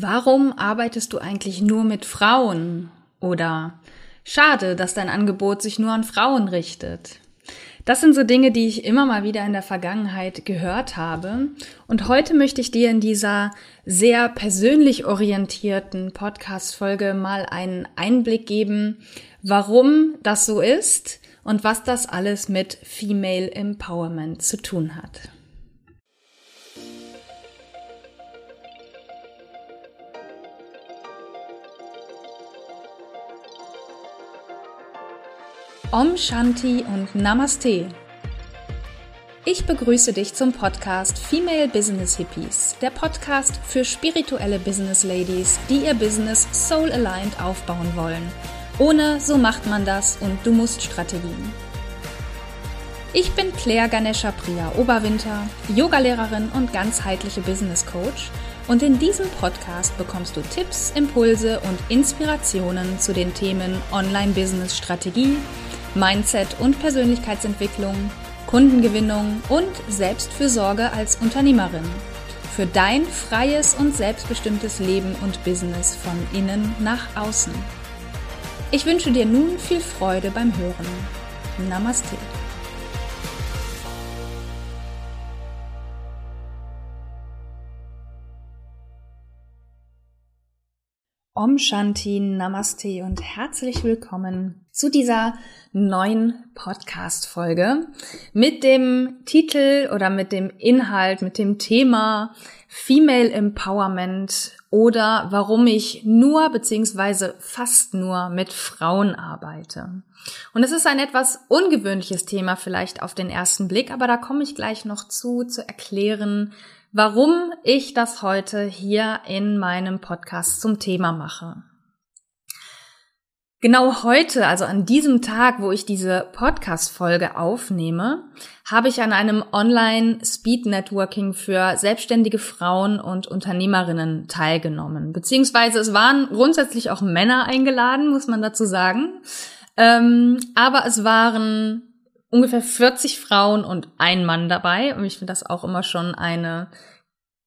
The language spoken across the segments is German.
Warum arbeitest du eigentlich nur mit Frauen? Oder schade, dass dein Angebot sich nur an Frauen richtet. Das sind so Dinge, die ich immer mal wieder in der Vergangenheit gehört habe. Und heute möchte ich dir in dieser sehr persönlich orientierten Podcast-Folge mal einen Einblick geben, warum das so ist und was das alles mit Female Empowerment zu tun hat. Om Shanti und Namaste. Ich begrüße dich zum Podcast Female Business Hippies, der Podcast für spirituelle Business Ladies, die ihr Business soul aligned aufbauen wollen. Ohne so macht man das und du musst Strategien. Ich bin Claire Ganesha Priya Oberwinter, Yogalehrerin und ganzheitliche Business Coach und in diesem Podcast bekommst du Tipps, Impulse und Inspirationen zu den Themen Online Business Strategie, Mindset und Persönlichkeitsentwicklung, Kundengewinnung und Selbstfürsorge als Unternehmerin. Für dein freies und selbstbestimmtes Leben und Business von innen nach außen. Ich wünsche dir nun viel Freude beim Hören. Namaste. Om Shanti, Namaste und herzlich willkommen zu dieser neuen Podcast-Folge mit dem Titel oder mit dem Inhalt, mit dem Thema Female Empowerment oder warum ich nur beziehungsweise fast nur mit Frauen arbeite. Und es ist ein etwas ungewöhnliches Thema vielleicht auf den ersten Blick, aber da komme ich gleich noch zu, zu erklären, warum ich das heute hier in meinem Podcast zum Thema mache. Genau heute, also an diesem Tag, wo ich diese Podcast-Folge aufnehme, habe ich an einem Online-Speed-Networking für selbstständige Frauen und Unternehmerinnen teilgenommen. Beziehungsweise es waren grundsätzlich auch Männer eingeladen, muss man dazu sagen. Ähm, aber es waren ungefähr 40 Frauen und ein Mann dabei. Und ich finde das auch immer schon eine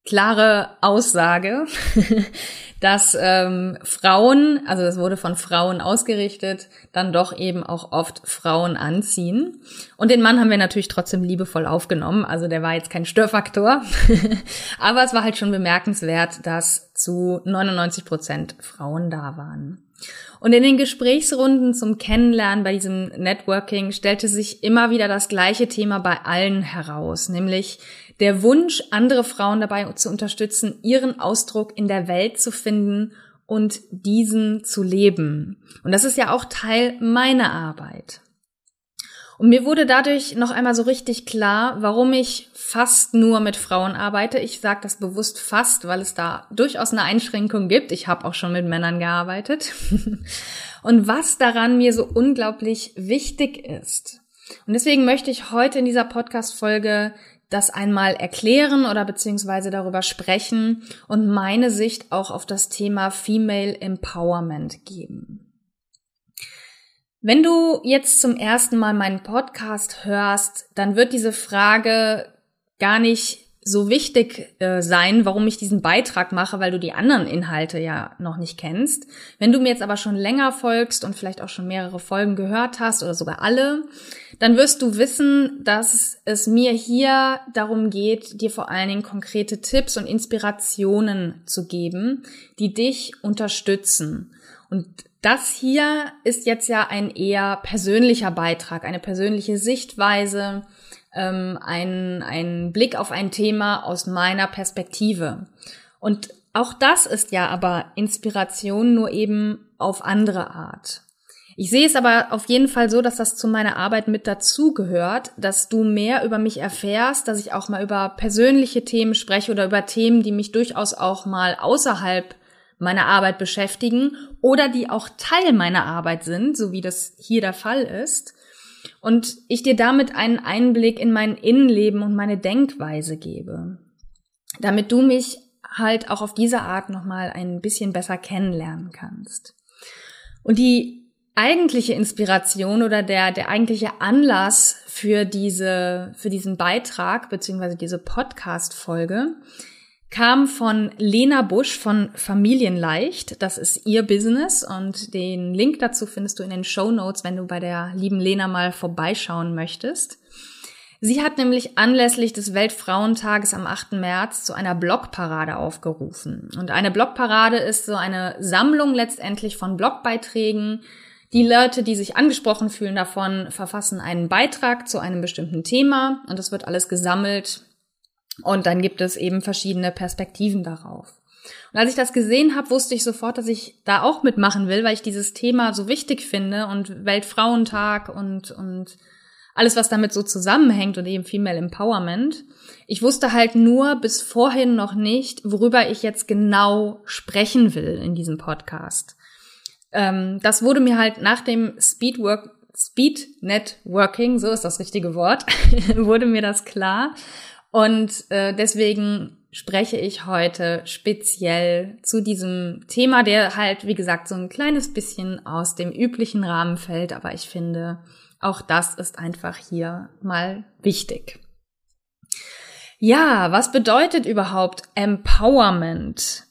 klare Aussage, dass ähm, Frauen, also das wurde von Frauen ausgerichtet, dann doch eben auch oft Frauen anziehen. Und den Mann haben wir natürlich trotzdem liebevoll aufgenommen, also der war jetzt kein Störfaktor, aber es war halt schon bemerkenswert, dass zu 99 Prozent Frauen da waren. Und in den Gesprächsrunden zum Kennenlernen bei diesem Networking stellte sich immer wieder das gleiche Thema bei allen heraus, nämlich der Wunsch, andere Frauen dabei zu unterstützen, ihren Ausdruck in der Welt zu finden und diesen zu leben. Und das ist ja auch Teil meiner Arbeit. Und mir wurde dadurch noch einmal so richtig klar, warum ich fast nur mit Frauen arbeite. Ich sage das bewusst fast, weil es da durchaus eine Einschränkung gibt. Ich habe auch schon mit Männern gearbeitet. Und was daran mir so unglaublich wichtig ist. Und deswegen möchte ich heute in dieser Podcast-Folge das einmal erklären oder beziehungsweise darüber sprechen und meine Sicht auch auf das Thema Female Empowerment geben. Wenn du jetzt zum ersten Mal meinen Podcast hörst, dann wird diese Frage gar nicht so wichtig äh, sein, warum ich diesen Beitrag mache, weil du die anderen Inhalte ja noch nicht kennst. Wenn du mir jetzt aber schon länger folgst und vielleicht auch schon mehrere Folgen gehört hast oder sogar alle, dann wirst du wissen, dass es mir hier darum geht, dir vor allen Dingen konkrete Tipps und Inspirationen zu geben, die dich unterstützen. Und das hier ist jetzt ja ein eher persönlicher Beitrag, eine persönliche Sichtweise, ähm, ein, ein Blick auf ein Thema aus meiner Perspektive. Und auch das ist ja aber Inspiration nur eben auf andere Art. Ich sehe es aber auf jeden Fall so, dass das zu meiner Arbeit mit dazugehört, dass du mehr über mich erfährst, dass ich auch mal über persönliche Themen spreche oder über Themen, die mich durchaus auch mal außerhalb meiner Arbeit beschäftigen oder die auch Teil meiner Arbeit sind, so wie das hier der Fall ist. Und ich dir damit einen Einblick in mein Innenleben und meine Denkweise gebe, damit du mich halt auch auf diese Art nochmal ein bisschen besser kennenlernen kannst. Und die eigentliche Inspiration oder der, der eigentliche Anlass für diese, für diesen Beitrag beziehungsweise diese Podcast-Folge kam von Lena Busch von Familienleicht. Das ist ihr Business und den Link dazu findest du in den Show Notes, wenn du bei der lieben Lena mal vorbeischauen möchtest. Sie hat nämlich anlässlich des Weltfrauentages am 8. März zu einer Blogparade aufgerufen. Und eine Blogparade ist so eine Sammlung letztendlich von Blogbeiträgen. Die Leute, die sich angesprochen fühlen davon, verfassen einen Beitrag zu einem bestimmten Thema und das wird alles gesammelt und dann gibt es eben verschiedene Perspektiven darauf. Und als ich das gesehen habe, wusste ich sofort, dass ich da auch mitmachen will, weil ich dieses Thema so wichtig finde und Weltfrauentag und, und alles, was damit so zusammenhängt und eben Female Empowerment. Ich wusste halt nur bis vorhin noch nicht, worüber ich jetzt genau sprechen will in diesem Podcast. Ähm, das wurde mir halt nach dem Speedwork, Speed Networking, so ist das richtige Wort, wurde mir das klar. Und äh, deswegen spreche ich heute speziell zu diesem Thema, der halt, wie gesagt, so ein kleines bisschen aus dem üblichen Rahmen fällt, aber ich finde, auch das ist einfach hier mal wichtig. Ja, was bedeutet überhaupt Empowerment?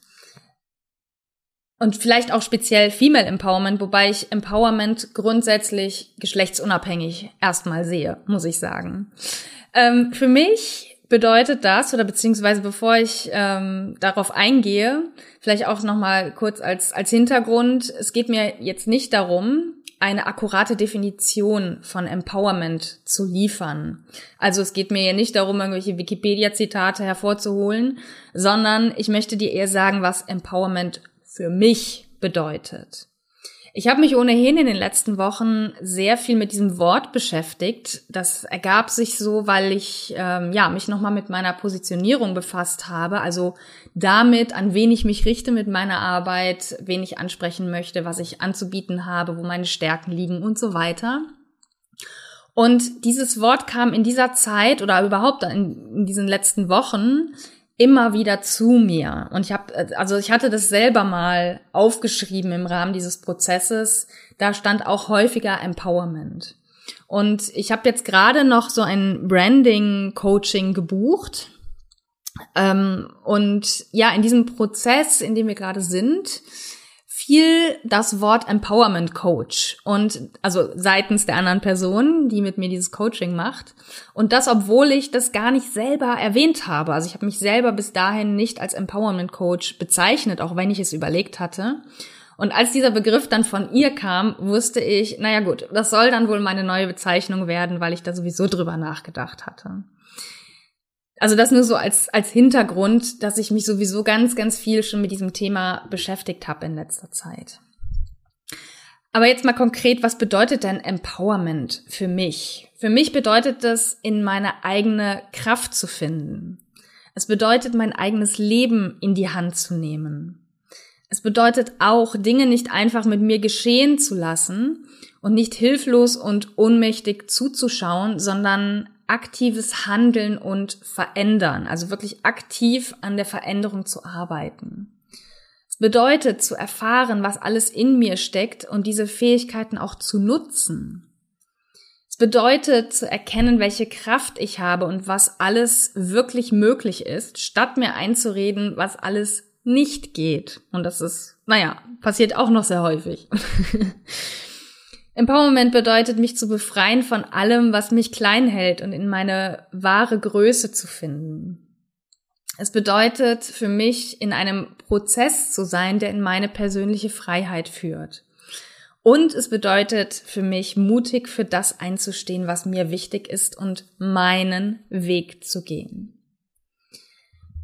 Und vielleicht auch speziell Female Empowerment, wobei ich Empowerment grundsätzlich geschlechtsunabhängig erstmal sehe, muss ich sagen. Ähm, für mich bedeutet das, oder beziehungsweise bevor ich ähm, darauf eingehe, vielleicht auch nochmal kurz als, als Hintergrund, es geht mir jetzt nicht darum, eine akkurate Definition von Empowerment zu liefern. Also es geht mir hier nicht darum, irgendwelche Wikipedia-Zitate hervorzuholen, sondern ich möchte dir eher sagen, was Empowerment für mich bedeutet. Ich habe mich ohnehin in den letzten Wochen sehr viel mit diesem Wort beschäftigt. Das ergab sich so, weil ich ähm, ja mich nochmal mit meiner Positionierung befasst habe. Also damit, an wen ich mich richte mit meiner Arbeit, wen ich ansprechen möchte, was ich anzubieten habe, wo meine Stärken liegen und so weiter. Und dieses Wort kam in dieser Zeit oder überhaupt in, in diesen letzten Wochen immer wieder zu mir. Und ich habe, also ich hatte das selber mal aufgeschrieben im Rahmen dieses Prozesses. Da stand auch häufiger Empowerment. Und ich habe jetzt gerade noch so ein Branding-Coaching gebucht. Ähm, und ja, in diesem Prozess, in dem wir gerade sind, viel das Wort Empowerment Coach und also seitens der anderen Person, die mit mir dieses Coaching macht. Und das, obwohl ich das gar nicht selber erwähnt habe. Also ich habe mich selber bis dahin nicht als Empowerment Coach bezeichnet, auch wenn ich es überlegt hatte. Und als dieser Begriff dann von ihr kam, wusste ich, naja gut, das soll dann wohl meine neue Bezeichnung werden, weil ich da sowieso drüber nachgedacht hatte. Also das nur so als, als Hintergrund, dass ich mich sowieso ganz, ganz viel schon mit diesem Thema beschäftigt habe in letzter Zeit. Aber jetzt mal konkret, was bedeutet denn Empowerment für mich? Für mich bedeutet das, in meine eigene Kraft zu finden. Es bedeutet, mein eigenes Leben in die Hand zu nehmen. Es bedeutet auch, Dinge nicht einfach mit mir geschehen zu lassen und nicht hilflos und ohnmächtig zuzuschauen, sondern aktives Handeln und Verändern, also wirklich aktiv an der Veränderung zu arbeiten. Es bedeutet zu erfahren, was alles in mir steckt und diese Fähigkeiten auch zu nutzen. Es bedeutet zu erkennen, welche Kraft ich habe und was alles wirklich möglich ist, statt mir einzureden, was alles nicht geht. Und das ist, naja, passiert auch noch sehr häufig. Empowerment bedeutet, mich zu befreien von allem, was mich klein hält und in meine wahre Größe zu finden. Es bedeutet für mich, in einem Prozess zu sein, der in meine persönliche Freiheit führt. Und es bedeutet für mich, mutig für das einzustehen, was mir wichtig ist und meinen Weg zu gehen.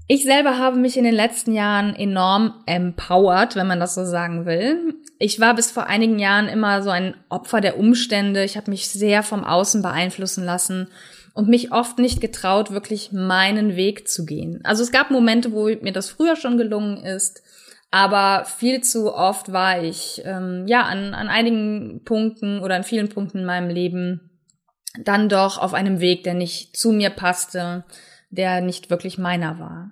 Ich selber habe mich in den letzten Jahren enorm empowered, wenn man das so sagen will. Ich war bis vor einigen Jahren immer so ein Opfer der Umstände. Ich habe mich sehr vom Außen beeinflussen lassen und mich oft nicht getraut, wirklich meinen Weg zu gehen. Also es gab Momente, wo mir das früher schon gelungen ist, aber viel zu oft war ich ähm, ja an, an einigen Punkten oder an vielen Punkten in meinem Leben dann doch auf einem Weg, der nicht zu mir passte, der nicht wirklich meiner war.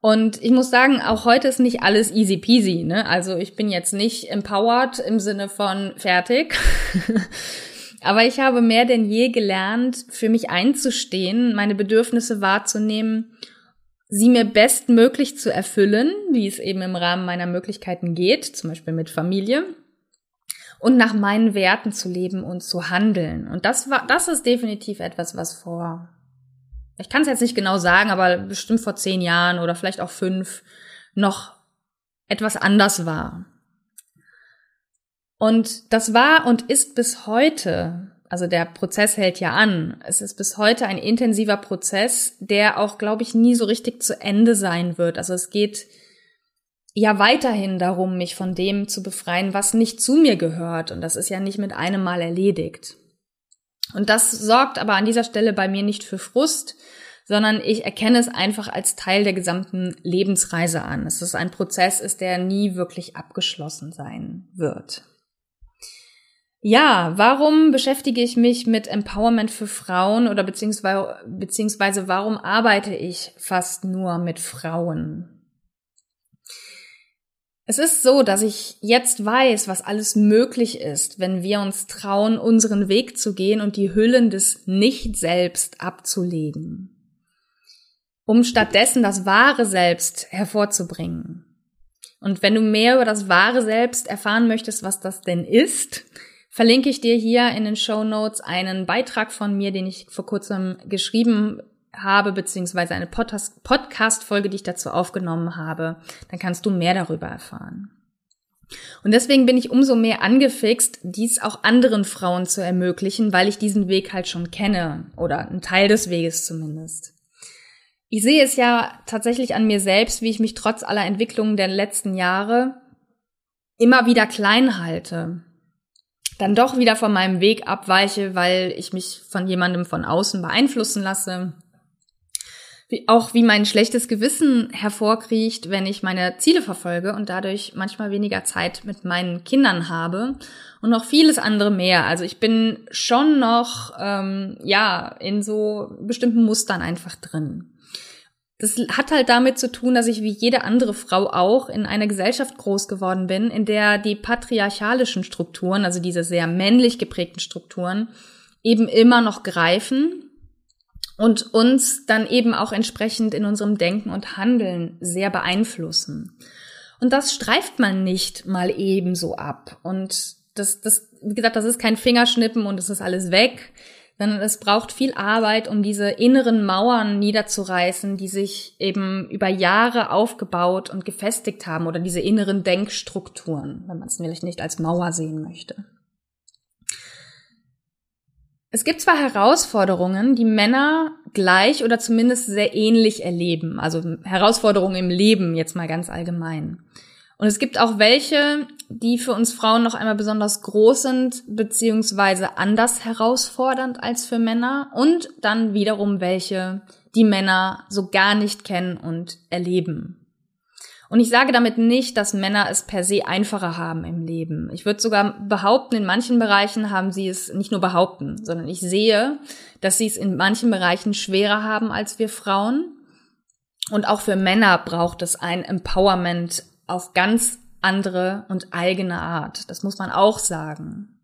Und ich muss sagen, auch heute ist nicht alles easy peasy. Ne? Also ich bin jetzt nicht empowered im Sinne von fertig. Aber ich habe mehr denn je gelernt, für mich einzustehen, meine Bedürfnisse wahrzunehmen, sie mir bestmöglich zu erfüllen, wie es eben im Rahmen meiner Möglichkeiten geht, zum Beispiel mit Familie, und nach meinen Werten zu leben und zu handeln. Und das war, das ist definitiv etwas, was vor, ich kann es jetzt nicht genau sagen, aber bestimmt vor zehn Jahren oder vielleicht auch fünf noch etwas anders war. Und das war und ist bis heute also der Prozess hält ja an. Es ist bis heute ein intensiver Prozess, der auch, glaube ich, nie so richtig zu Ende sein wird. Also es geht ja weiterhin darum, mich von dem zu befreien, was nicht zu mir gehört. Und das ist ja nicht mit einem Mal erledigt. Und das sorgt aber an dieser Stelle bei mir nicht für Frust, sondern ich erkenne es einfach als Teil der gesamten Lebensreise an. Es ist ein Prozess ist, der nie wirklich abgeschlossen sein wird. Ja, warum beschäftige ich mich mit Empowerment für Frauen oder beziehungsweise, beziehungsweise warum arbeite ich fast nur mit Frauen? Es ist so, dass ich jetzt weiß, was alles möglich ist, wenn wir uns trauen, unseren Weg zu gehen und die Hüllen des Nicht-Selbst abzulegen, um stattdessen das wahre Selbst hervorzubringen. Und wenn du mehr über das wahre Selbst erfahren möchtest, was das denn ist, verlinke ich dir hier in den Show Notes einen Beitrag von mir, den ich vor kurzem geschrieben habe, beziehungsweise eine Podcast-Folge, die ich dazu aufgenommen habe. Dann kannst du mehr darüber erfahren. Und deswegen bin ich umso mehr angefixt, dies auch anderen Frauen zu ermöglichen, weil ich diesen Weg halt schon kenne oder einen Teil des Weges zumindest. Ich sehe es ja tatsächlich an mir selbst, wie ich mich trotz aller Entwicklungen der letzten Jahre immer wieder klein halte dann doch wieder von meinem Weg abweiche, weil ich mich von jemandem von außen beeinflussen lasse. Wie, auch wie mein schlechtes Gewissen hervorkriecht, wenn ich meine Ziele verfolge und dadurch manchmal weniger Zeit mit meinen Kindern habe und noch vieles andere mehr. Also ich bin schon noch ähm, ja in so bestimmten Mustern einfach drin. Das hat halt damit zu tun, dass ich wie jede andere Frau auch in einer Gesellschaft groß geworden bin, in der die patriarchalischen Strukturen, also diese sehr männlich geprägten Strukturen, eben immer noch greifen und uns dann eben auch entsprechend in unserem Denken und Handeln sehr beeinflussen. Und das streift man nicht mal ebenso ab. Und das, das, wie gesagt, das ist kein Fingerschnippen und es ist alles weg sondern es braucht viel Arbeit, um diese inneren Mauern niederzureißen, die sich eben über Jahre aufgebaut und gefestigt haben oder diese inneren Denkstrukturen, wenn man es vielleicht nicht als Mauer sehen möchte. Es gibt zwar Herausforderungen, die Männer gleich oder zumindest sehr ähnlich erleben, also Herausforderungen im Leben jetzt mal ganz allgemein. Und es gibt auch welche, die für uns Frauen noch einmal besonders groß sind, beziehungsweise anders herausfordernd als für Männer. Und dann wiederum welche, die Männer so gar nicht kennen und erleben. Und ich sage damit nicht, dass Männer es per se einfacher haben im Leben. Ich würde sogar behaupten, in manchen Bereichen haben sie es nicht nur behaupten, sondern ich sehe, dass sie es in manchen Bereichen schwerer haben als wir Frauen. Und auch für Männer braucht es ein Empowerment auf ganz andere und eigene Art. Das muss man auch sagen.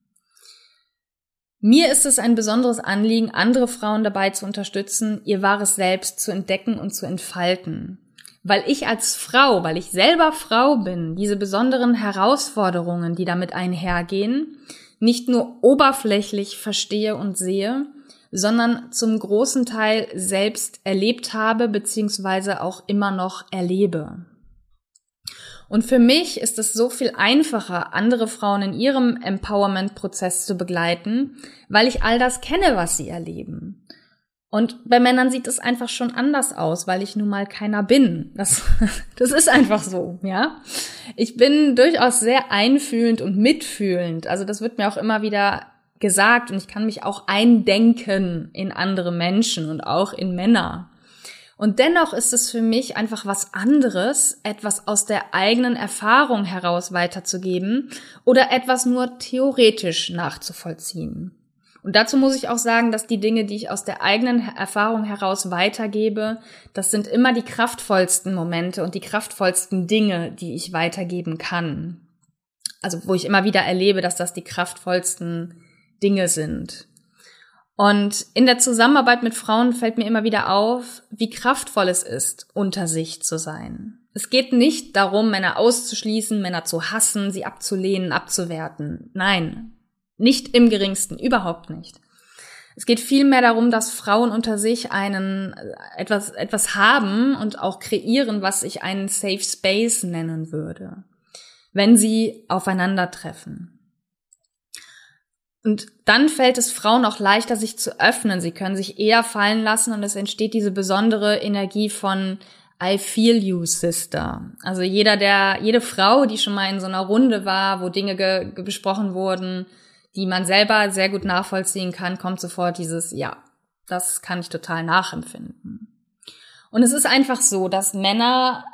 Mir ist es ein besonderes Anliegen, andere Frauen dabei zu unterstützen, ihr wahres Selbst zu entdecken und zu entfalten. Weil ich als Frau, weil ich selber Frau bin, diese besonderen Herausforderungen, die damit einhergehen, nicht nur oberflächlich verstehe und sehe, sondern zum großen Teil selbst erlebt habe, beziehungsweise auch immer noch erlebe. Und für mich ist es so viel einfacher, andere Frauen in ihrem Empowerment-Prozess zu begleiten, weil ich all das kenne, was sie erleben. Und bei Männern sieht es einfach schon anders aus, weil ich nun mal keiner bin. Das, das ist einfach so, ja. Ich bin durchaus sehr einfühlend und mitfühlend. Also das wird mir auch immer wieder gesagt und ich kann mich auch eindenken in andere Menschen und auch in Männer. Und dennoch ist es für mich einfach was anderes, etwas aus der eigenen Erfahrung heraus weiterzugeben oder etwas nur theoretisch nachzuvollziehen. Und dazu muss ich auch sagen, dass die Dinge, die ich aus der eigenen Erfahrung heraus weitergebe, das sind immer die kraftvollsten Momente und die kraftvollsten Dinge, die ich weitergeben kann. Also wo ich immer wieder erlebe, dass das die kraftvollsten Dinge sind. Und in der Zusammenarbeit mit Frauen fällt mir immer wieder auf, wie kraftvoll es ist, unter sich zu sein. Es geht nicht darum, Männer auszuschließen, Männer zu hassen, sie abzulehnen, abzuwerten. Nein, nicht im geringsten, überhaupt nicht. Es geht vielmehr darum, dass Frauen unter sich einen äh, etwas etwas haben und auch kreieren, was ich einen Safe Space nennen würde, wenn sie aufeinandertreffen. Und dann fällt es Frauen auch leichter, sich zu öffnen. Sie können sich eher fallen lassen und es entsteht diese besondere Energie von I feel you, sister. Also jeder, der, jede Frau, die schon mal in so einer Runde war, wo Dinge ge, ge besprochen wurden, die man selber sehr gut nachvollziehen kann, kommt sofort dieses, ja, das kann ich total nachempfinden. Und es ist einfach so, dass Männer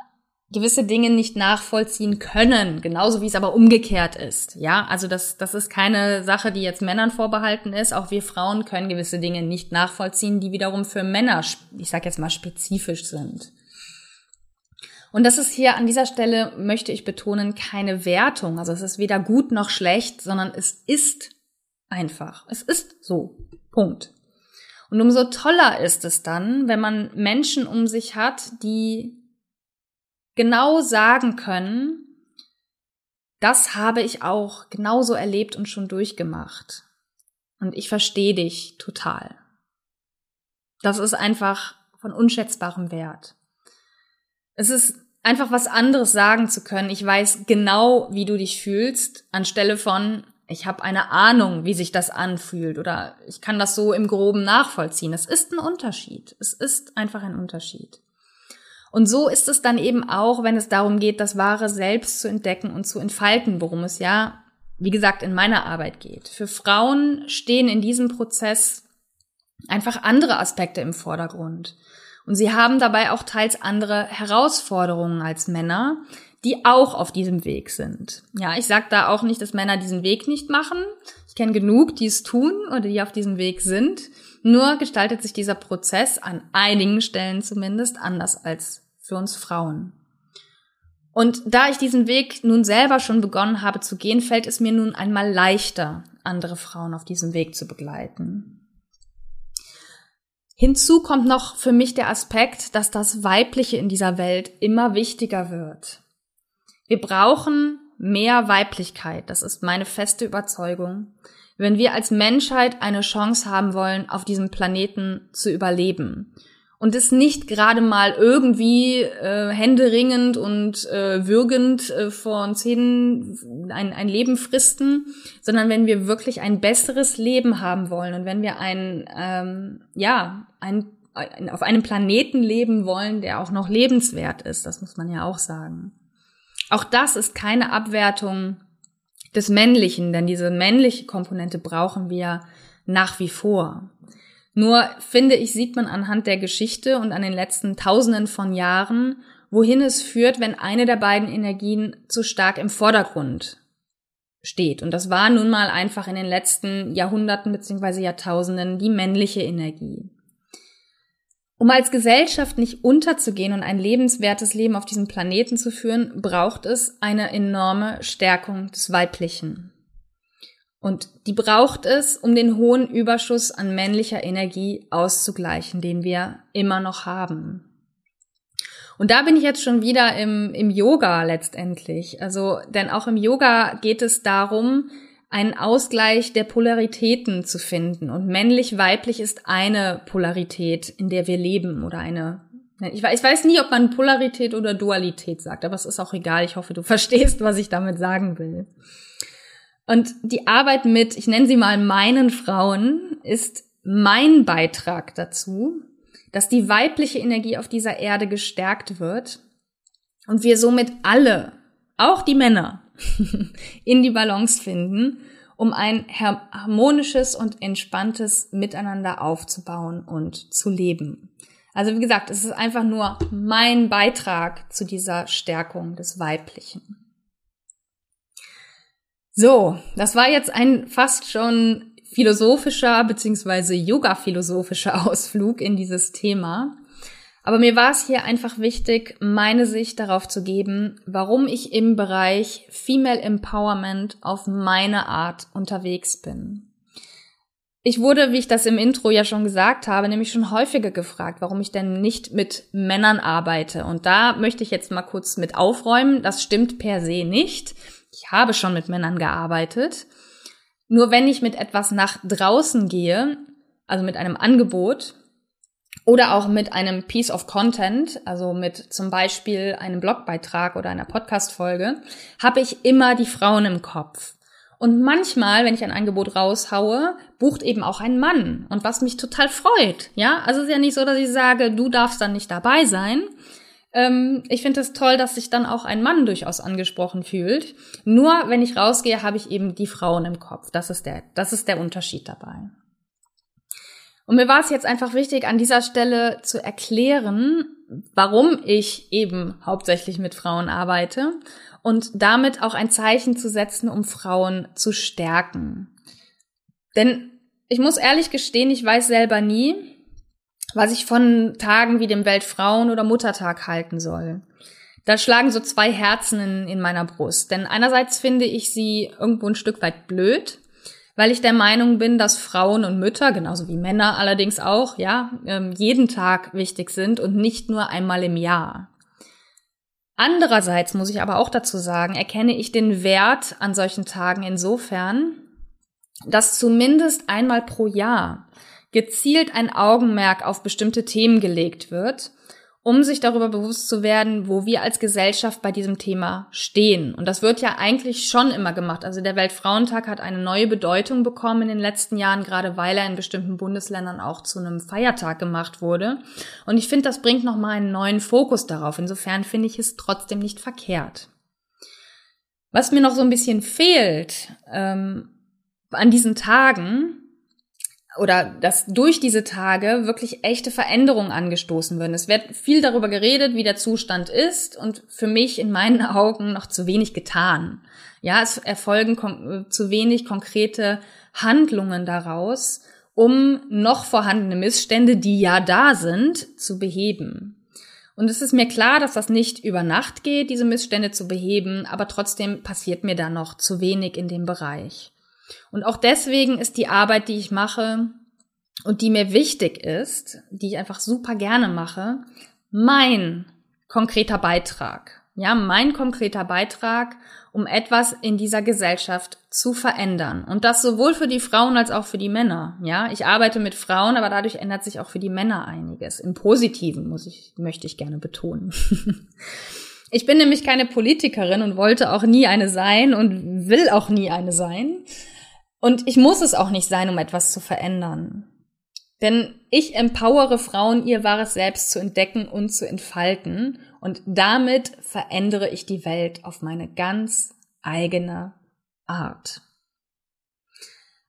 gewisse Dinge nicht nachvollziehen können, genauso wie es aber umgekehrt ist. Ja, also das, das ist keine Sache, die jetzt Männern vorbehalten ist. Auch wir Frauen können gewisse Dinge nicht nachvollziehen, die wiederum für Männer, ich sag jetzt mal, spezifisch sind. Und das ist hier an dieser Stelle, möchte ich betonen, keine Wertung. Also es ist weder gut noch schlecht, sondern es ist einfach. Es ist so. Punkt. Und umso toller ist es dann, wenn man Menschen um sich hat, die genau sagen können, das habe ich auch genauso erlebt und schon durchgemacht. Und ich verstehe dich total. Das ist einfach von unschätzbarem Wert. Es ist einfach was anderes sagen zu können. Ich weiß genau, wie du dich fühlst, anstelle von, ich habe eine Ahnung, wie sich das anfühlt oder ich kann das so im groben nachvollziehen. Es ist ein Unterschied. Es ist einfach ein Unterschied. Und so ist es dann eben auch, wenn es darum geht, das wahre Selbst zu entdecken und zu entfalten, worum es ja, wie gesagt, in meiner Arbeit geht. Für Frauen stehen in diesem Prozess einfach andere Aspekte im Vordergrund. Und sie haben dabei auch teils andere Herausforderungen als Männer, die auch auf diesem Weg sind. Ja, ich sage da auch nicht, dass Männer diesen Weg nicht machen. Ich kenne genug, die es tun oder die auf diesem Weg sind. Nur gestaltet sich dieser Prozess an einigen Stellen zumindest anders als für uns Frauen. Und da ich diesen Weg nun selber schon begonnen habe zu gehen, fällt es mir nun einmal leichter, andere Frauen auf diesem Weg zu begleiten. Hinzu kommt noch für mich der Aspekt, dass das Weibliche in dieser Welt immer wichtiger wird. Wir brauchen mehr Weiblichkeit, das ist meine feste Überzeugung, wenn wir als Menschheit eine Chance haben wollen, auf diesem Planeten zu überleben und es nicht gerade mal irgendwie äh, händeringend und äh, würgend äh, vor uns hin ein, ein Leben fristen, sondern wenn wir wirklich ein besseres Leben haben wollen und wenn wir ein, ähm, ja, ein, ein, auf einem Planeten leben wollen, der auch noch lebenswert ist, das muss man ja auch sagen. Auch das ist keine Abwertung des Männlichen, denn diese männliche Komponente brauchen wir nach wie vor. Nur finde ich, sieht man anhand der Geschichte und an den letzten Tausenden von Jahren, wohin es führt, wenn eine der beiden Energien zu stark im Vordergrund steht. Und das war nun mal einfach in den letzten Jahrhunderten bzw. Jahrtausenden die männliche Energie. Um als Gesellschaft nicht unterzugehen und ein lebenswertes Leben auf diesem Planeten zu führen, braucht es eine enorme Stärkung des Weiblichen. Und die braucht es, um den hohen Überschuss an männlicher Energie auszugleichen, den wir immer noch haben. Und da bin ich jetzt schon wieder im, im Yoga letztendlich. Also, denn auch im Yoga geht es darum, einen Ausgleich der Polaritäten zu finden. Und männlich-weiblich ist eine Polarität, in der wir leben oder eine ich weiß, ich weiß nie, ob man Polarität oder Dualität sagt, aber es ist auch egal. Ich hoffe, du verstehst, was ich damit sagen will. Und die Arbeit mit, ich nenne sie mal meinen Frauen, ist mein Beitrag dazu, dass die weibliche Energie auf dieser Erde gestärkt wird und wir somit alle, auch die Männer, in die Balance finden, um ein harmonisches und entspanntes Miteinander aufzubauen und zu leben. Also wie gesagt, es ist einfach nur mein Beitrag zu dieser Stärkung des Weiblichen. So, das war jetzt ein fast schon philosophischer beziehungsweise yoga-philosophischer Ausflug in dieses Thema. Aber mir war es hier einfach wichtig, meine Sicht darauf zu geben, warum ich im Bereich Female Empowerment auf meine Art unterwegs bin. Ich wurde, wie ich das im Intro ja schon gesagt habe, nämlich schon häufiger gefragt, warum ich denn nicht mit Männern arbeite. Und da möchte ich jetzt mal kurz mit aufräumen. Das stimmt per se nicht. Ich habe schon mit Männern gearbeitet. Nur wenn ich mit etwas nach draußen gehe, also mit einem Angebot oder auch mit einem Piece of Content, also mit zum Beispiel einem Blogbeitrag oder einer Podcast-Folge, habe ich immer die Frauen im Kopf. Und manchmal, wenn ich ein Angebot raushaue, bucht eben auch ein Mann. Und was mich total freut. Ja, also es ist ja nicht so, dass ich sage, du darfst dann nicht dabei sein. Ähm, ich finde es das toll, dass sich dann auch ein Mann durchaus angesprochen fühlt. Nur wenn ich rausgehe, habe ich eben die Frauen im Kopf. Das ist der, das ist der Unterschied dabei. Und mir war es jetzt einfach wichtig, an dieser Stelle zu erklären, warum ich eben hauptsächlich mit Frauen arbeite und damit auch ein Zeichen zu setzen, um Frauen zu stärken. Denn ich muss ehrlich gestehen, ich weiß selber nie, was ich von Tagen wie dem Weltfrauen- oder Muttertag halten soll. Da schlagen so zwei Herzen in, in meiner Brust. Denn einerseits finde ich sie irgendwo ein Stück weit blöd, weil ich der Meinung bin, dass Frauen und Mütter, genauso wie Männer allerdings auch, ja, ähm, jeden Tag wichtig sind und nicht nur einmal im Jahr. Andererseits muss ich aber auch dazu sagen, erkenne ich den Wert an solchen Tagen insofern, dass zumindest einmal pro Jahr gezielt ein Augenmerk auf bestimmte Themen gelegt wird um sich darüber bewusst zu werden, wo wir als Gesellschaft bei diesem Thema stehen. Und das wird ja eigentlich schon immer gemacht. Also der Weltfrauentag hat eine neue Bedeutung bekommen in den letzten Jahren, gerade weil er in bestimmten Bundesländern auch zu einem Feiertag gemacht wurde. Und ich finde, das bringt nochmal einen neuen Fokus darauf. Insofern finde ich es trotzdem nicht verkehrt. Was mir noch so ein bisschen fehlt ähm, an diesen Tagen, oder dass durch diese Tage wirklich echte Veränderungen angestoßen werden. Es wird viel darüber geredet, wie der Zustand ist und für mich in meinen Augen noch zu wenig getan. Ja, es erfolgen zu wenig konkrete Handlungen daraus, um noch vorhandene Missstände, die ja da sind, zu beheben. Und es ist mir klar, dass das nicht über Nacht geht, diese Missstände zu beheben, aber trotzdem passiert mir da noch zu wenig in dem Bereich. Und auch deswegen ist die Arbeit, die ich mache und die mir wichtig ist, die ich einfach super gerne mache, mein konkreter Beitrag. Ja, mein konkreter Beitrag, um etwas in dieser Gesellschaft zu verändern. Und das sowohl für die Frauen als auch für die Männer. Ja, ich arbeite mit Frauen, aber dadurch ändert sich auch für die Männer einiges. Im Positiven muss ich, möchte ich gerne betonen. ich bin nämlich keine Politikerin und wollte auch nie eine sein und will auch nie eine sein. Und ich muss es auch nicht sein, um etwas zu verändern. Denn ich empowere Frauen, ihr wahres Selbst zu entdecken und zu entfalten. Und damit verändere ich die Welt auf meine ganz eigene Art.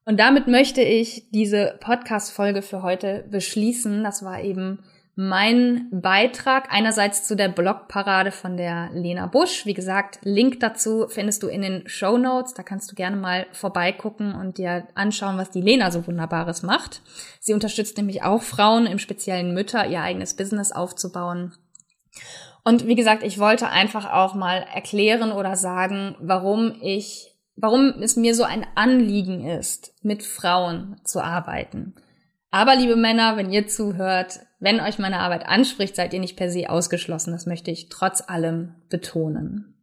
Und damit möchte ich diese Podcast-Folge für heute beschließen. Das war eben mein Beitrag einerseits zu der Blogparade von der Lena Busch. Wie gesagt, Link dazu findest du in den Show Notes. Da kannst du gerne mal vorbeigucken und dir anschauen, was die Lena so Wunderbares macht. Sie unterstützt nämlich auch Frauen, im speziellen Mütter, ihr eigenes Business aufzubauen. Und wie gesagt, ich wollte einfach auch mal erklären oder sagen, warum ich, warum es mir so ein Anliegen ist, mit Frauen zu arbeiten. Aber liebe Männer, wenn ihr zuhört, wenn euch meine Arbeit anspricht, seid ihr nicht per se ausgeschlossen. Das möchte ich trotz allem betonen.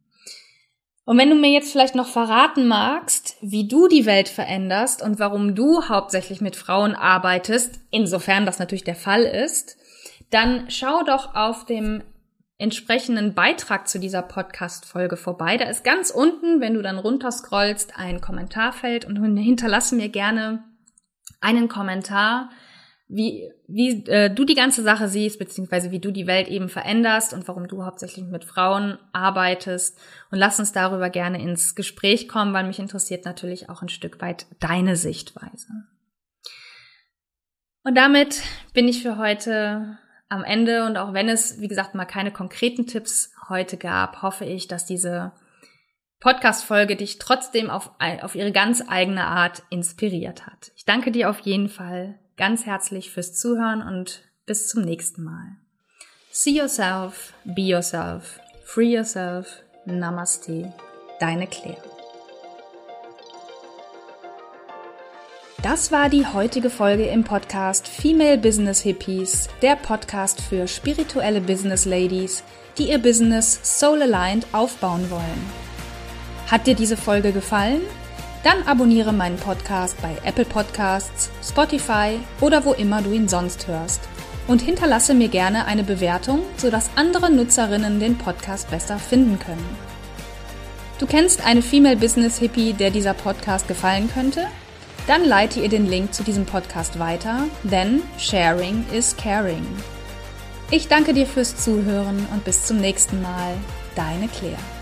Und wenn du mir jetzt vielleicht noch verraten magst, wie du die Welt veränderst und warum du hauptsächlich mit Frauen arbeitest, insofern das natürlich der Fall ist, dann schau doch auf dem entsprechenden Beitrag zu dieser Podcast-Folge vorbei. Da ist ganz unten, wenn du dann runterscrollst, ein Kommentarfeld und hinterlasse mir gerne einen Kommentar, wie, wie äh, du die ganze Sache siehst, beziehungsweise wie du die Welt eben veränderst und warum du hauptsächlich mit Frauen arbeitest. Und lass uns darüber gerne ins Gespräch kommen, weil mich interessiert natürlich auch ein Stück weit deine Sichtweise. Und damit bin ich für heute am Ende und auch wenn es, wie gesagt, mal keine konkreten Tipps heute gab, hoffe ich, dass diese Podcast-Folge dich trotzdem auf, auf ihre ganz eigene Art inspiriert hat. Ich danke dir auf jeden Fall ganz herzlich fürs Zuhören und bis zum nächsten Mal. See yourself, be yourself, free yourself. Namaste, deine Claire. Das war die heutige Folge im Podcast Female Business Hippies, der Podcast für spirituelle Business Ladies, die ihr Business soul aligned aufbauen wollen. Hat dir diese Folge gefallen? Dann abonniere meinen Podcast bei Apple Podcasts, Spotify oder wo immer du ihn sonst hörst. Und hinterlasse mir gerne eine Bewertung, sodass andere Nutzerinnen den Podcast besser finden können. Du kennst eine Female Business Hippie, der dieser Podcast gefallen könnte? Dann leite ihr den Link zu diesem Podcast weiter, denn Sharing is Caring. Ich danke dir fürs Zuhören und bis zum nächsten Mal. Deine Claire.